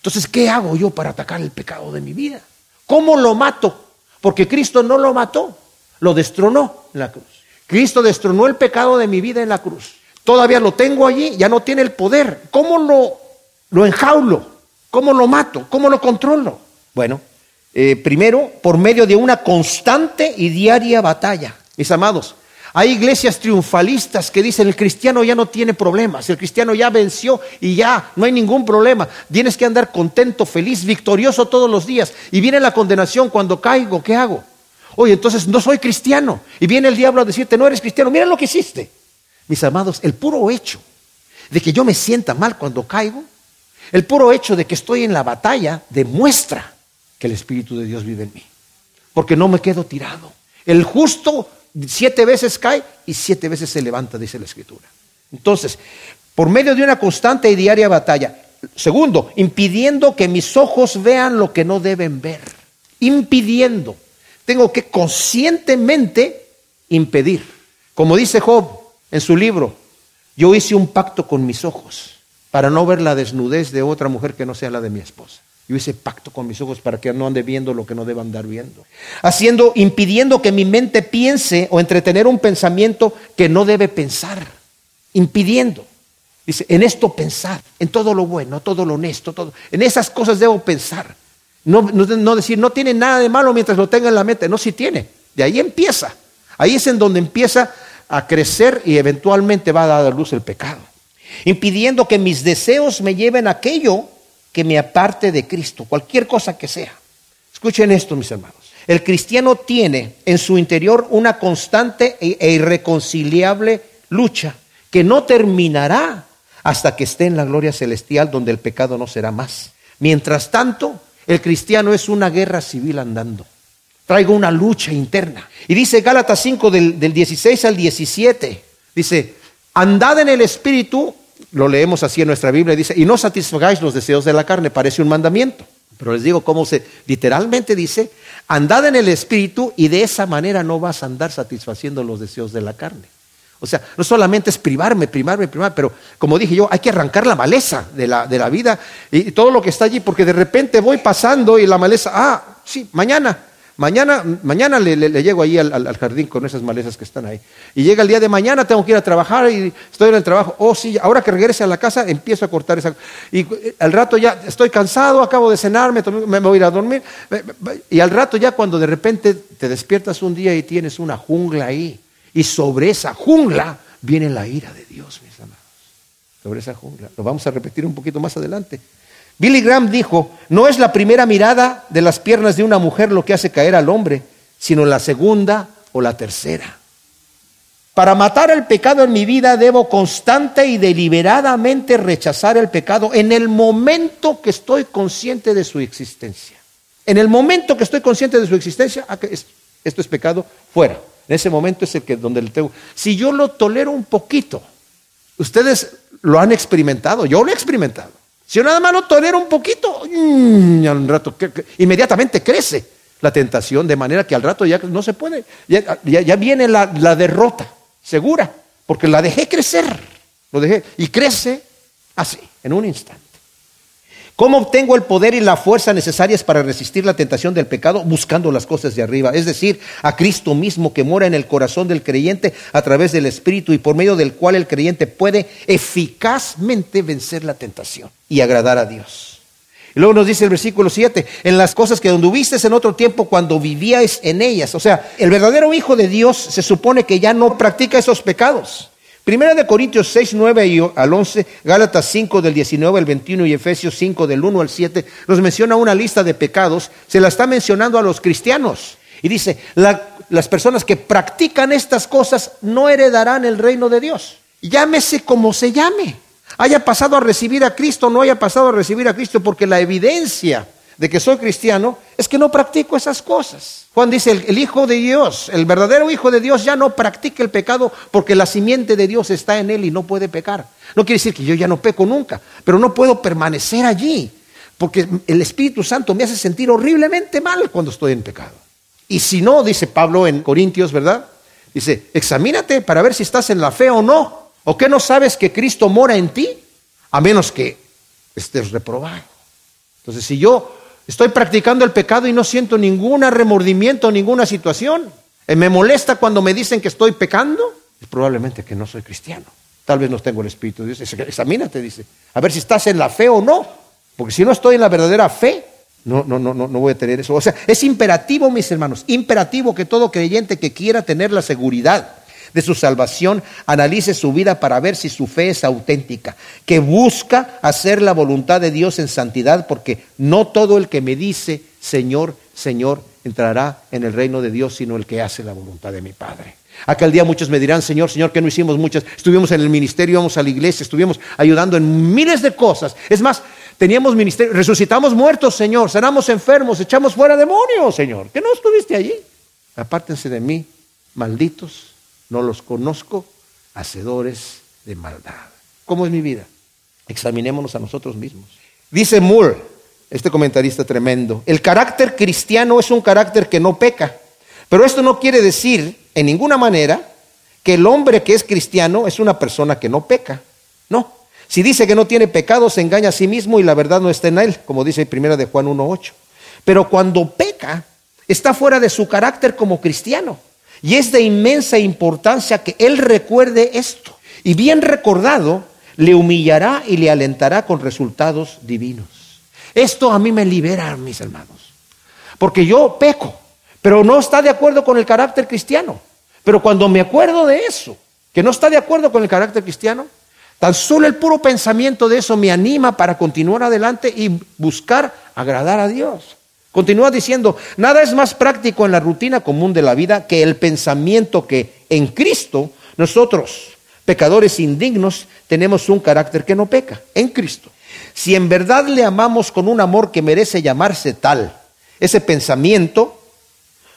S1: Entonces, ¿qué hago yo para atacar el pecado de mi vida? ¿Cómo lo mato? Porque Cristo no lo mató, lo destronó en la cruz. Cristo destronó el pecado de mi vida en la cruz. Todavía lo tengo allí, ya no tiene el poder. ¿Cómo lo, lo enjaulo? ¿Cómo lo mato? ¿Cómo lo controlo? Bueno, eh, primero, por medio de una constante y diaria batalla. Mis amados, Hay iglesias triunfalistas que dicen el cristiano ya no tiene problemas, el cristiano ya venció y ya no hay ningún problema. Tienes que andar contento, feliz, victorioso todos los días. Y viene la condenación cuando caigo, ¿qué hago? Oye, entonces no soy cristiano. Y viene el diablo a decirte, no eres cristiano, mira lo que hiciste. Mis amados, el puro hecho de que yo me sienta mal cuando caigo, el puro hecho de que estoy en la batalla demuestra que el Espíritu de Dios vive en mí. Porque no me quedo tirado. El justo siete veces cae y siete veces se levanta, dice la Escritura. Entonces, por medio de una constante y diaria batalla. Segundo, impidiendo que mis ojos vean lo que no deben ver. Impidiendo. Tengo que conscientemente impedir. Como dice Job en su libro, yo hice un pacto con mis ojos para no ver la desnudez de otra mujer que no sea la de mi esposa. Yo hice pacto con mis ojos para que no ande viendo lo que no deba andar viendo. Haciendo, impidiendo que mi mente piense o entretener un pensamiento que no debe pensar. Impidiendo. Dice, en esto pensar, en todo lo bueno, todo lo honesto, todo. En esas cosas debo pensar. No, decir, no tiene nada de malo mientras lo tenga en la mente. No, sí tiene. De ahí empieza. Ahí es en donde empieza a crecer y eventualmente va a dar a luz el pecado. Impidiendo que mis deseos me lleven a aquello que me aparte de Cristo, cualquier cosa que sea. Escuchen esto, mis hermanos. El cristiano tiene en su interior una constante e, e irreconciliable lucha que no terminará hasta que esté en la gloria celestial donde el pecado no será más. Mientras tanto, el cristiano es una guerra civil andando. Traigo una lucha interna. Y dice Gálatas 5 del, del 16 al 17, dice, andad en el Espíritu lo leemos así en nuestra Biblia, dice, y no satisfagáis los deseos de la carne, parece un mandamiento. Pero les digo cómo se, literalmente dice, andad en el Espíritu y de esa manera no vas a andar satisfaciendo los deseos de la carne. O sea, no solamente es privarme, privarme, privarme, pero como dije yo, hay que arrancar la maleza de la, de la vida y todo lo que está allí, porque de repente voy pasando y la maleza, ah, sí, mañana, Mañana, mañana le, llego ahí al, jardín con esas malezas que están ahí. Y llega el día de mañana, tengo que ir a trabajar y estoy en el trabajo. Oh, sí, ahora que regrese a la casa, empiezo a cortar esa. Y eh, al rato ya estoy cansado, acabo de cenar, me, me voy a ir a dormir. Y al rato ya cuando de repente te despiertas un día y tienes una jungla ahí. Y sobre esa jungla viene la ira de Dios, mis amados. Sobre esa jungla. Lo vamos a repetir un poquito más adelante. Billy Graham dijo, no es la primera mirada de las piernas de una mujer lo que hace caer al hombre, sino la segunda o la tercera. Para matar el pecado en mi vida debo constante y deliberadamente rechazar el pecado en el momento que estoy consciente de su existencia. En el momento que estoy consciente de su existencia, ah, esto es pecado, fuera. En ese momento es el que donde le tengo. Si yo lo tolero un poquito, ustedes lo han experimentado, yo lo he experimentado. Si yo nada más lo tolero un poquito, mm, al rato, inmediatamente crece la tentación, de manera que al rato ya no se puede, ya, viene la, la, derrota, segura, porque la dejé crecer, lo dejé, y crece así, en un instante. ¿Cómo obtengo el poder y la fuerza necesarias para resistir la tentación del pecado? Buscando las cosas de arriba, es decir, a Cristo mismo que mora en el corazón del creyente a través del Espíritu y por medio del cual el creyente puede eficazmente vencer la tentación y agradar a Dios. Y luego nos dice el versículo 7, en las cosas que anduviste en otro tiempo cuando vivíais en ellas. O sea, el verdadero Hijo de Dios se supone que ya no practica esos pecados. Primera de Corintios 6, 9 y al 11, Gálatas 5 del 19 al 21 y Efesios 5 del 1 al 7 nos menciona una lista de pecados, se la está mencionando a los cristianos. Y dice, las personas que practican estas cosas no heredarán el reino de Dios. Llámese como se llame. Haya pasado a recibir a Cristo, no haya pasado a recibir a Cristo, porque la evidencia de que soy cristiano es que no practico esas cosas. Juan dice, el, Hijo de Dios, el verdadero Hijo de Dios ya no practica el pecado porque la simiente de Dios está en él y no puede pecar. No quiere decir que yo ya no peco nunca, pero no puedo permanecer allí porque el Espíritu Santo me hace sentir horriblemente mal cuando estoy en pecado. Y si no, dice Pablo en Corintios, ¿verdad? Dice, examínate para ver si estás en la fe o no. ¿O qué no sabes que Cristo mora en ti? A menos que estés reprobado. Entonces, si yo Estoy practicando el pecado y no siento ningún remordimiento, ninguna situación. Eh, ¿Me molesta cuando me dicen que estoy pecando? Probablemente que no soy cristiano. Tal vez no tengo el Espíritu de Dios. Examínate, dice. A ver si estás en la fe o no. Porque si no estoy en la verdadera fe, no, no, no, no voy a tener eso. O sea, es imperativo, mis hermanos, imperativo que todo creyente que quiera tener la seguridad de su salvación, analice su vida para ver si su fe es auténtica, que busca hacer la voluntad de Dios en santidad, porque no todo el que me dice, Señor, Señor, entrará en el reino de Dios, sino el que hace la voluntad de mi Padre. Aquel día muchos me dirán, Señor, Señor, que no hicimos muchas. Estuvimos en el ministerio, íbamos a la iglesia, estuvimos ayudando en miles de cosas. Es más, teníamos ministerio, resucitamos muertos, Señor, sanamos enfermos, echamos fuera demonios, Señor. ¿Que no estuviste allí? Apártense de mí, malditos, no los conozco, hacedores de maldad. ¿Cómo es mi vida? Examinémonos a nosotros mismos. Dice Moore, este comentarista tremendo, el carácter cristiano es un carácter que no peca. Pero esto no quiere decir en ninguna manera que el hombre que es cristiano es una persona que no peca. No. Si dice que no tiene pecado, se engaña a sí mismo y la verdad no está en él, como dice primera de Juan 1.8. Pero cuando peca, está fuera de su carácter como cristiano. Y es de inmensa importancia que él recuerde esto. Y bien recordado, le humillará y le alentará con resultados divinos. Esto a mí me libera, mis hermanos. Porque yo peco pero no está de acuerdo con el carácter cristiano. Pero cuando me acuerdo de eso, que no está de acuerdo con el carácter cristiano, tan solo el puro pensamiento de eso me anima para continuar adelante y buscar agradar a Dios. Continúa diciendo, nada es más práctico en la rutina común de la vida que el pensamiento que en Cristo nosotros, pecadores indignos, tenemos un carácter que no peca, en Cristo. Si en verdad le amamos con un amor que merece llamarse tal, ese pensamiento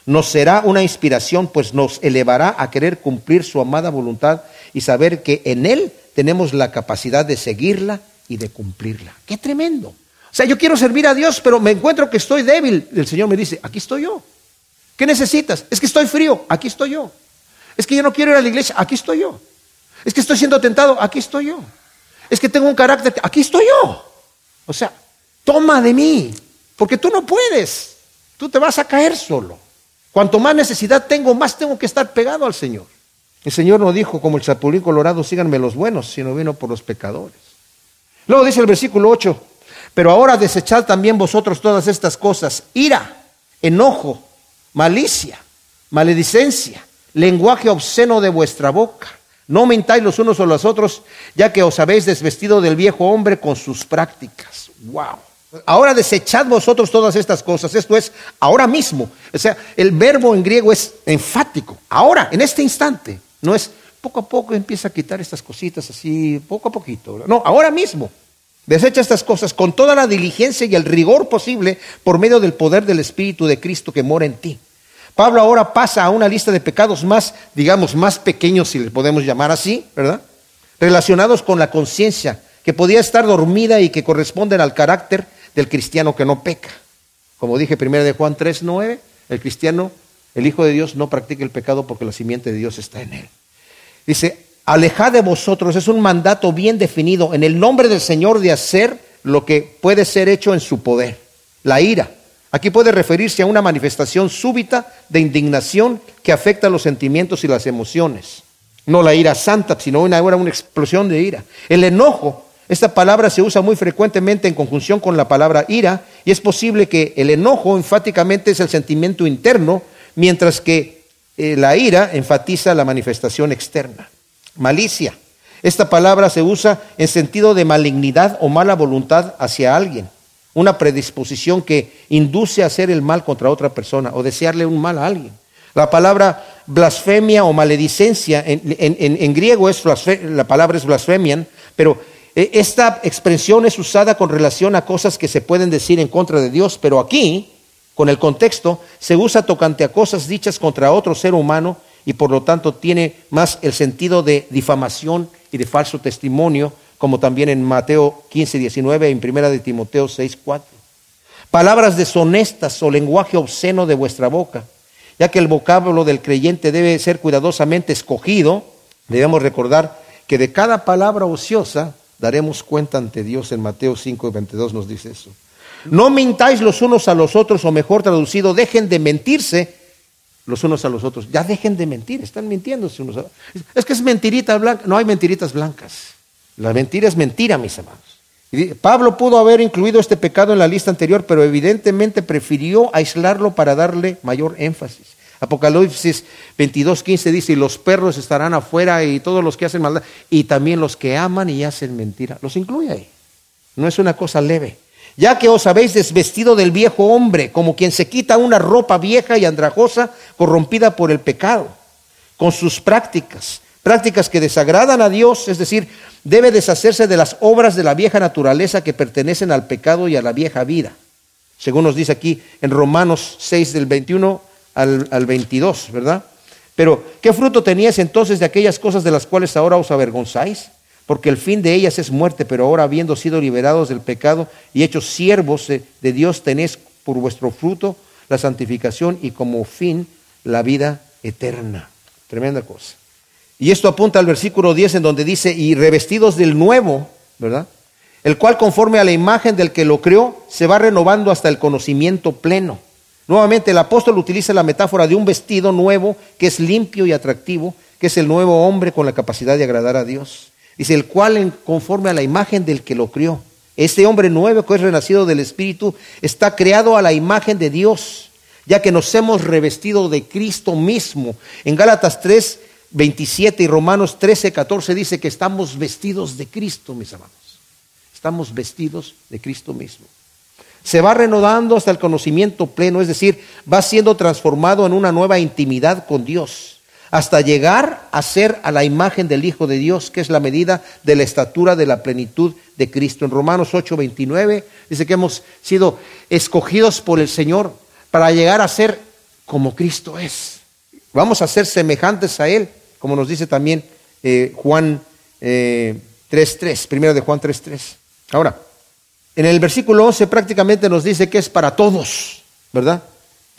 S1: nos será una inspiración, pues nos elevará a querer cumplir su amada voluntad y saber que en Él tenemos la capacidad de seguirla y de cumplirla. ¡Qué tremendo! O sea, yo quiero servir a Dios, pero me encuentro que estoy débil. El Señor me dice, aquí estoy yo. ¿Qué necesitas? Es que estoy frío, aquí estoy yo. Es que yo no quiero ir a la iglesia, aquí estoy yo. Es que estoy siendo tentado, aquí estoy yo. Es que tengo un carácter, aquí estoy yo. O sea, toma de mí, porque tú no puedes. Tú te vas a caer solo. Cuanto más necesidad tengo, más tengo que estar pegado al Señor. El Señor no dijo, como el chapulín colorado, síganme los buenos, sino vino por los pecadores. Luego dice el versículo 8, pero ahora desechad también vosotros todas estas cosas, ira, enojo, malicia, maledicencia, lenguaje obsceno de vuestra boca. No mentáis los unos a los otros, ya que os habéis desvestido del viejo hombre con sus prácticas. ¡Wow! Ahora desechad vosotros todas estas cosas. Esto es ahora mismo. O sea, el verbo en griego es enfático. Ahora, en este instante. No es poco a poco empieza a quitar estas cositas así, poco a poquito. No, ahora mismo. Desecha estas cosas con toda la diligencia y el rigor posible por medio del poder del Espíritu de Cristo que mora en ti. Pablo ahora pasa a una lista de pecados más, digamos, más pequeños, si le podemos llamar así, ¿verdad? Relacionados con la conciencia, que podía estar dormida y que corresponden al carácter del cristiano que no peca. Como dije primero de Juan 3, 9, el cristiano, el Hijo de Dios, no practica el pecado porque la simiente de Dios está en él. Dice, alejad de vosotros, es un mandato bien definido en el nombre del Señor de hacer lo que puede ser hecho en su poder. La ira. Aquí puede referirse a una manifestación súbita de indignación que afecta los sentimientos y las emociones. No la ira santa, sino una, una explosión de ira. El enojo esta palabra se usa muy frecuentemente en conjunción con la palabra ira y es posible que el enojo enfáticamente es el sentimiento interno, mientras que eh, la ira enfatiza la manifestación externa. Malicia. Esta palabra se usa en sentido de malignidad o mala voluntad hacia alguien, una predisposición que induce a hacer el mal contra otra persona o desearle un mal a alguien. La palabra blasfemia o maledicencia en, griego es la palabra es blasfemian, pero e, esta expresión es usada con relación a cosas que se pueden decir en contra de Dios, pero aquí, con el contexto, se usa tocante a cosas dichas contra otro ser humano y por lo tanto tiene más el sentido de difamación y de falso testimonio, como también en Mateo 15, 19 y en primera de Timoteo 6, 4. Palabras deshonestas o lenguaje obsceno de vuestra boca, ya que el vocablo del creyente debe ser cuidadosamente escogido, debemos recordar que de cada palabra ociosa daremos cuenta ante Dios. En Mateo 5 y 22 nos dice eso. No mintáis los unos a los otros, o mejor traducido, dejen de mentirse los unos a los otros. Ya dejen de mentir, están mintiéndose unos a los Es que es mentirita blanca, no hay mentiritas blancas. La mentira es mentira, mis amados. Pablo pudo haber incluido este pecado en la lista anterior, pero evidentemente prefirió aislarlo para darle mayor énfasis. Apocalipsis 22, 15 dice, y los perros estarán afuera y todos los que hacen maldad, y también los que aman y hacen mentira. Los incluye ahí. No es una cosa leve. Ya que os habéis desvestido del viejo hombre, como quien se quita una ropa vieja y andrajosa, corrompida por el pecado, con sus prácticas, prácticas que desagradan a Dios, es decir, debe deshacerse de las obras de la vieja naturaleza que pertenecen al pecado y a la vieja vida. Según nos dice aquí en Romanos 6 del 21 al, al 22, ¿verdad? Pero, ¿qué fruto teníais entonces de aquellas cosas de las cuales ahora os avergonzáis? Porque el fin de ellas es muerte, pero ahora habiendo sido liberados del pecado y hechos siervos de, Dios, tenéis por vuestro fruto la santificación y como fin la vida eterna. Tremenda cosa. Y esto apunta al versículo 10 en donde dice, y revestidos del nuevo, ¿verdad? El cual conforme a la imagen del que lo creó, se va renovando hasta el conocimiento pleno. Nuevamente el apóstol utiliza la metáfora de un vestido nuevo que es limpio y atractivo, que es el nuevo hombre con la capacidad de agradar a Dios. Dice, el cual conforme a la imagen del que lo crió. Este hombre nuevo que es renacido del Espíritu está creado a la imagen de Dios, ya que nos hemos revestido de Cristo mismo. En Gálatas 3, 27 y Romanos 13, 14 dice que estamos vestidos de Cristo, mis amados. Estamos vestidos de Cristo mismo. Se va renovando hasta el conocimiento pleno, es decir, va siendo transformado en una nueva intimidad con Dios, hasta llegar a ser a la imagen del Hijo de Dios, que es la medida de la estatura de la plenitud de Cristo. En Romanos 8, 29 dice que hemos sido escogidos por el Señor para llegar a ser como Cristo es. Vamos a ser semejantes a Él como nos dice también eh, Juan 3.3, eh, primero de Juan 3.3. Ahora, en el versículo 11 prácticamente nos dice que es para todos, ¿verdad?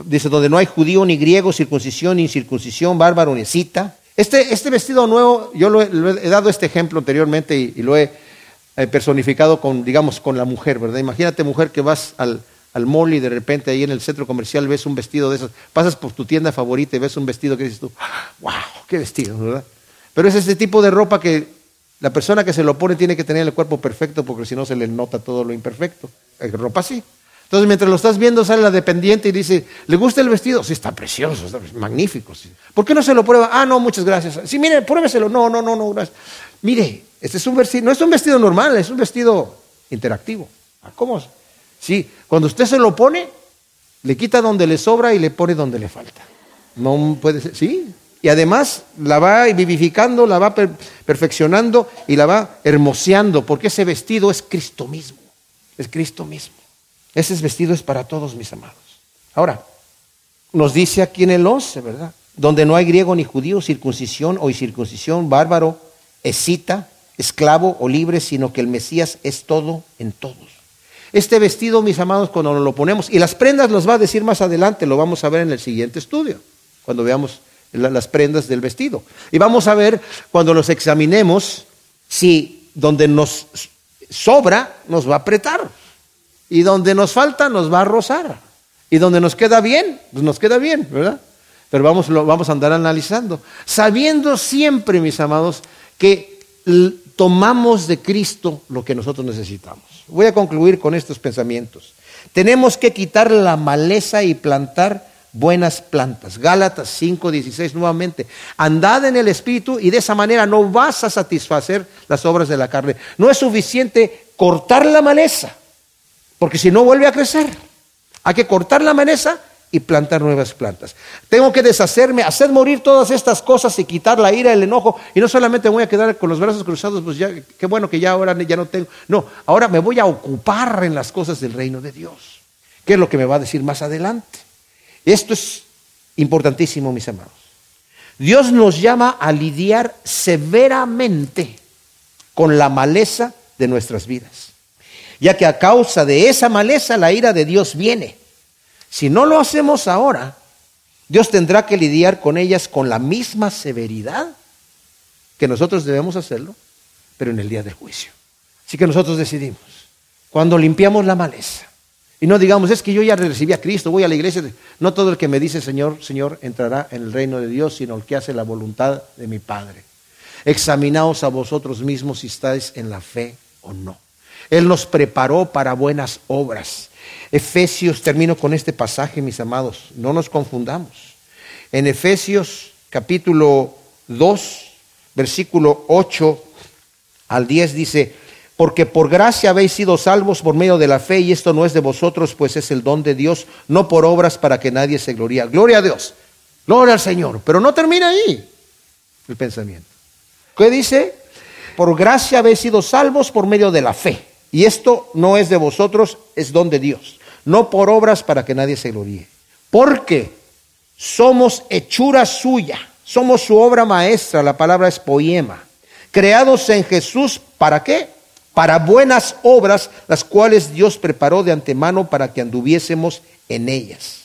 S1: Dice, donde no hay judío ni griego, circuncisión ni incircuncisión, bárbaro ni cita. Este, este vestido nuevo, yo lo he, dado este ejemplo anteriormente y, lo he eh, personificado con, digamos, con la mujer, ¿verdad? Imagínate mujer que vas al, al mall y de repente ahí en el centro comercial ves un vestido de esos, pasas por tu tienda favorita y ves un vestido que dices tú, wow, qué vestido, ¿verdad? Pero es ese tipo de ropa que la persona que se lo pone tiene que tener el cuerpo perfecto porque si no se le nota todo lo imperfecto. Hay ropa así. Entonces, mientras lo estás viendo, sale la dependiente y dice, ¿le gusta el vestido? Sí, está precioso, está magnífico. ¿Por qué no se lo prueba? Ah, no, muchas gracias. Sí, mire, pruébeselo. No, no, no, no, gracias. Mire, este es un vestido, no es un vestido normal, es un vestido interactivo. Ah, ¿Cómo? Sí, cuando usted se lo pone, le quita donde le sobra y le pone donde le falta. No puede ser, sí. Y además la va vivificando, la va perfeccionando y la va hermoseando, porque ese vestido es Cristo mismo. Es Cristo mismo. Ese vestido es para todos, mis amados. Ahora, nos dice aquí en el 11, ¿verdad? Donde no hay griego ni judío, circuncisión o incircuncisión, bárbaro, escita, esclavo o libre, sino que el Mesías es todo en todos. Este vestido, mis amados, cuando nos lo ponemos, y las prendas los va a decir más adelante, lo vamos a ver en el siguiente estudio, cuando veamos las prendas del vestido. Y vamos a ver cuando los examinemos si donde nos sobra nos va a apretar y donde nos falta nos va a rozar y donde nos queda bien, pues nos queda bien, ¿verdad? Pero vamos, vamos a andar analizando, sabiendo siempre, mis amados, que tomamos de Cristo lo que nosotros necesitamos. Voy a concluir con estos pensamientos. Tenemos que quitar la maleza y plantar buenas plantas. Gálatas 5:16 nuevamente. Andad en el Espíritu y de esa manera no vas a satisfacer las obras de la carne. No es suficiente cortar la maleza, porque si no vuelve a crecer. Hay que cortar la maleza y plantar nuevas plantas. Tengo que deshacerme, hacer morir todas estas cosas y quitar la ira, el enojo. Y no solamente voy a quedar con los brazos cruzados, pues ya, qué bueno que ya ahora ya no tengo. No, ahora me voy a ocupar en las cosas del reino de Dios. ¿Qué es lo que me va a decir más adelante? Esto es importantísimo, mis amados. Dios nos llama a lidiar severamente con la maleza de nuestras vidas, ya que a causa de esa maleza la ira de Dios viene. Si no lo hacemos ahora, Dios tendrá que lidiar con ellas con la misma severidad que nosotros debemos hacerlo, pero en el día del juicio. Así que nosotros decidimos, cuando limpiamos la maleza, y no digamos, es que yo ya recibí a Cristo, voy a la iglesia, no todo el que me dice Señor, Señor, entrará en el reino de Dios, sino el que hace la voluntad de mi Padre. Examinaos a vosotros mismos si estáis en la fe o no. Él nos preparó para buenas obras. Efesios, termino con este pasaje, mis amados, no nos confundamos. En Efesios capítulo 2, versículo 8 al 10 dice, porque por gracia habéis sido salvos por medio de la fe y esto no es de vosotros, pues es el don de Dios, no por obras para que nadie se gloríe. Gloria a Dios, gloria al Señor, pero no termina ahí el pensamiento. ¿Qué dice? Por gracia habéis sido salvos por medio de la fe. Y esto no es de vosotros, es don de Dios. No por obras para que nadie se gloríe. Porque somos hechura suya, somos su obra maestra, la palabra es poema. Creados en Jesús, ¿para qué? Para buenas obras, las cuales Dios preparó de antemano para que anduviésemos en ellas.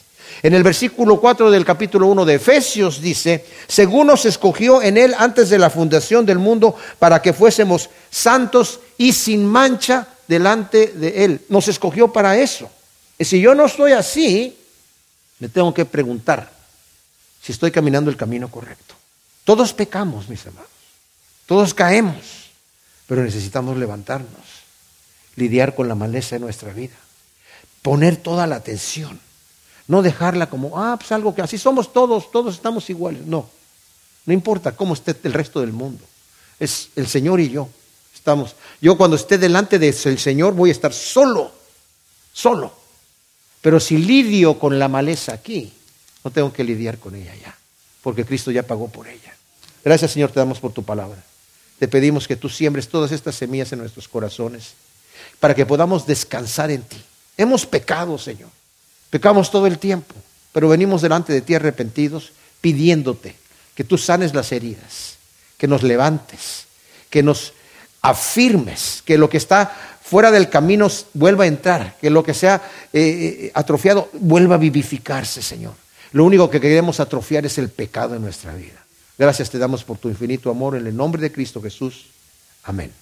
S1: En el versículo 4 del capítulo 1 de Efesios dice, según nos escogió en él antes de la fundación del mundo para que fuésemos santos y sin mancha delante de él. Nos escogió para eso. Y si yo no estoy así, me tengo que preguntar si estoy caminando el camino correcto. Todos pecamos, mis hermanos. Todos caemos, pero necesitamos levantarnos, lidiar con la maleza de nuestra vida, poner toda la atención no dejarla como, ah, pues algo que así somos todos, todos estamos iguales. No, no importa cómo esté el resto del mundo. Es el Señor y yo. Yo cuando esté delante del Señor voy a estar solo, solo. Pero si lidio con la maleza aquí, no tengo que lidiar con ella ya, porque Cristo ya pagó por ella. Gracias Señor, te damos por tu palabra. Te pedimos que tú siembres todas estas semillas en nuestros corazones para que podamos descansar en ti. Hemos pecado, Señor. Pecamos todo el tiempo, pero venimos delante de ti arrepentidos, pidiéndote que tú sanes las heridas, que nos levantes, que nos afirmes, que lo que está fuera del camino vuelva a entrar, que lo que sea eh, eh, atrofiado vuelva a vivificarse, Señor. Lo único que queremos atrofiar es el pecado en nuestra vida. Gracias te damos por tu infinito amor en el nombre de Cristo Jesús. Amén.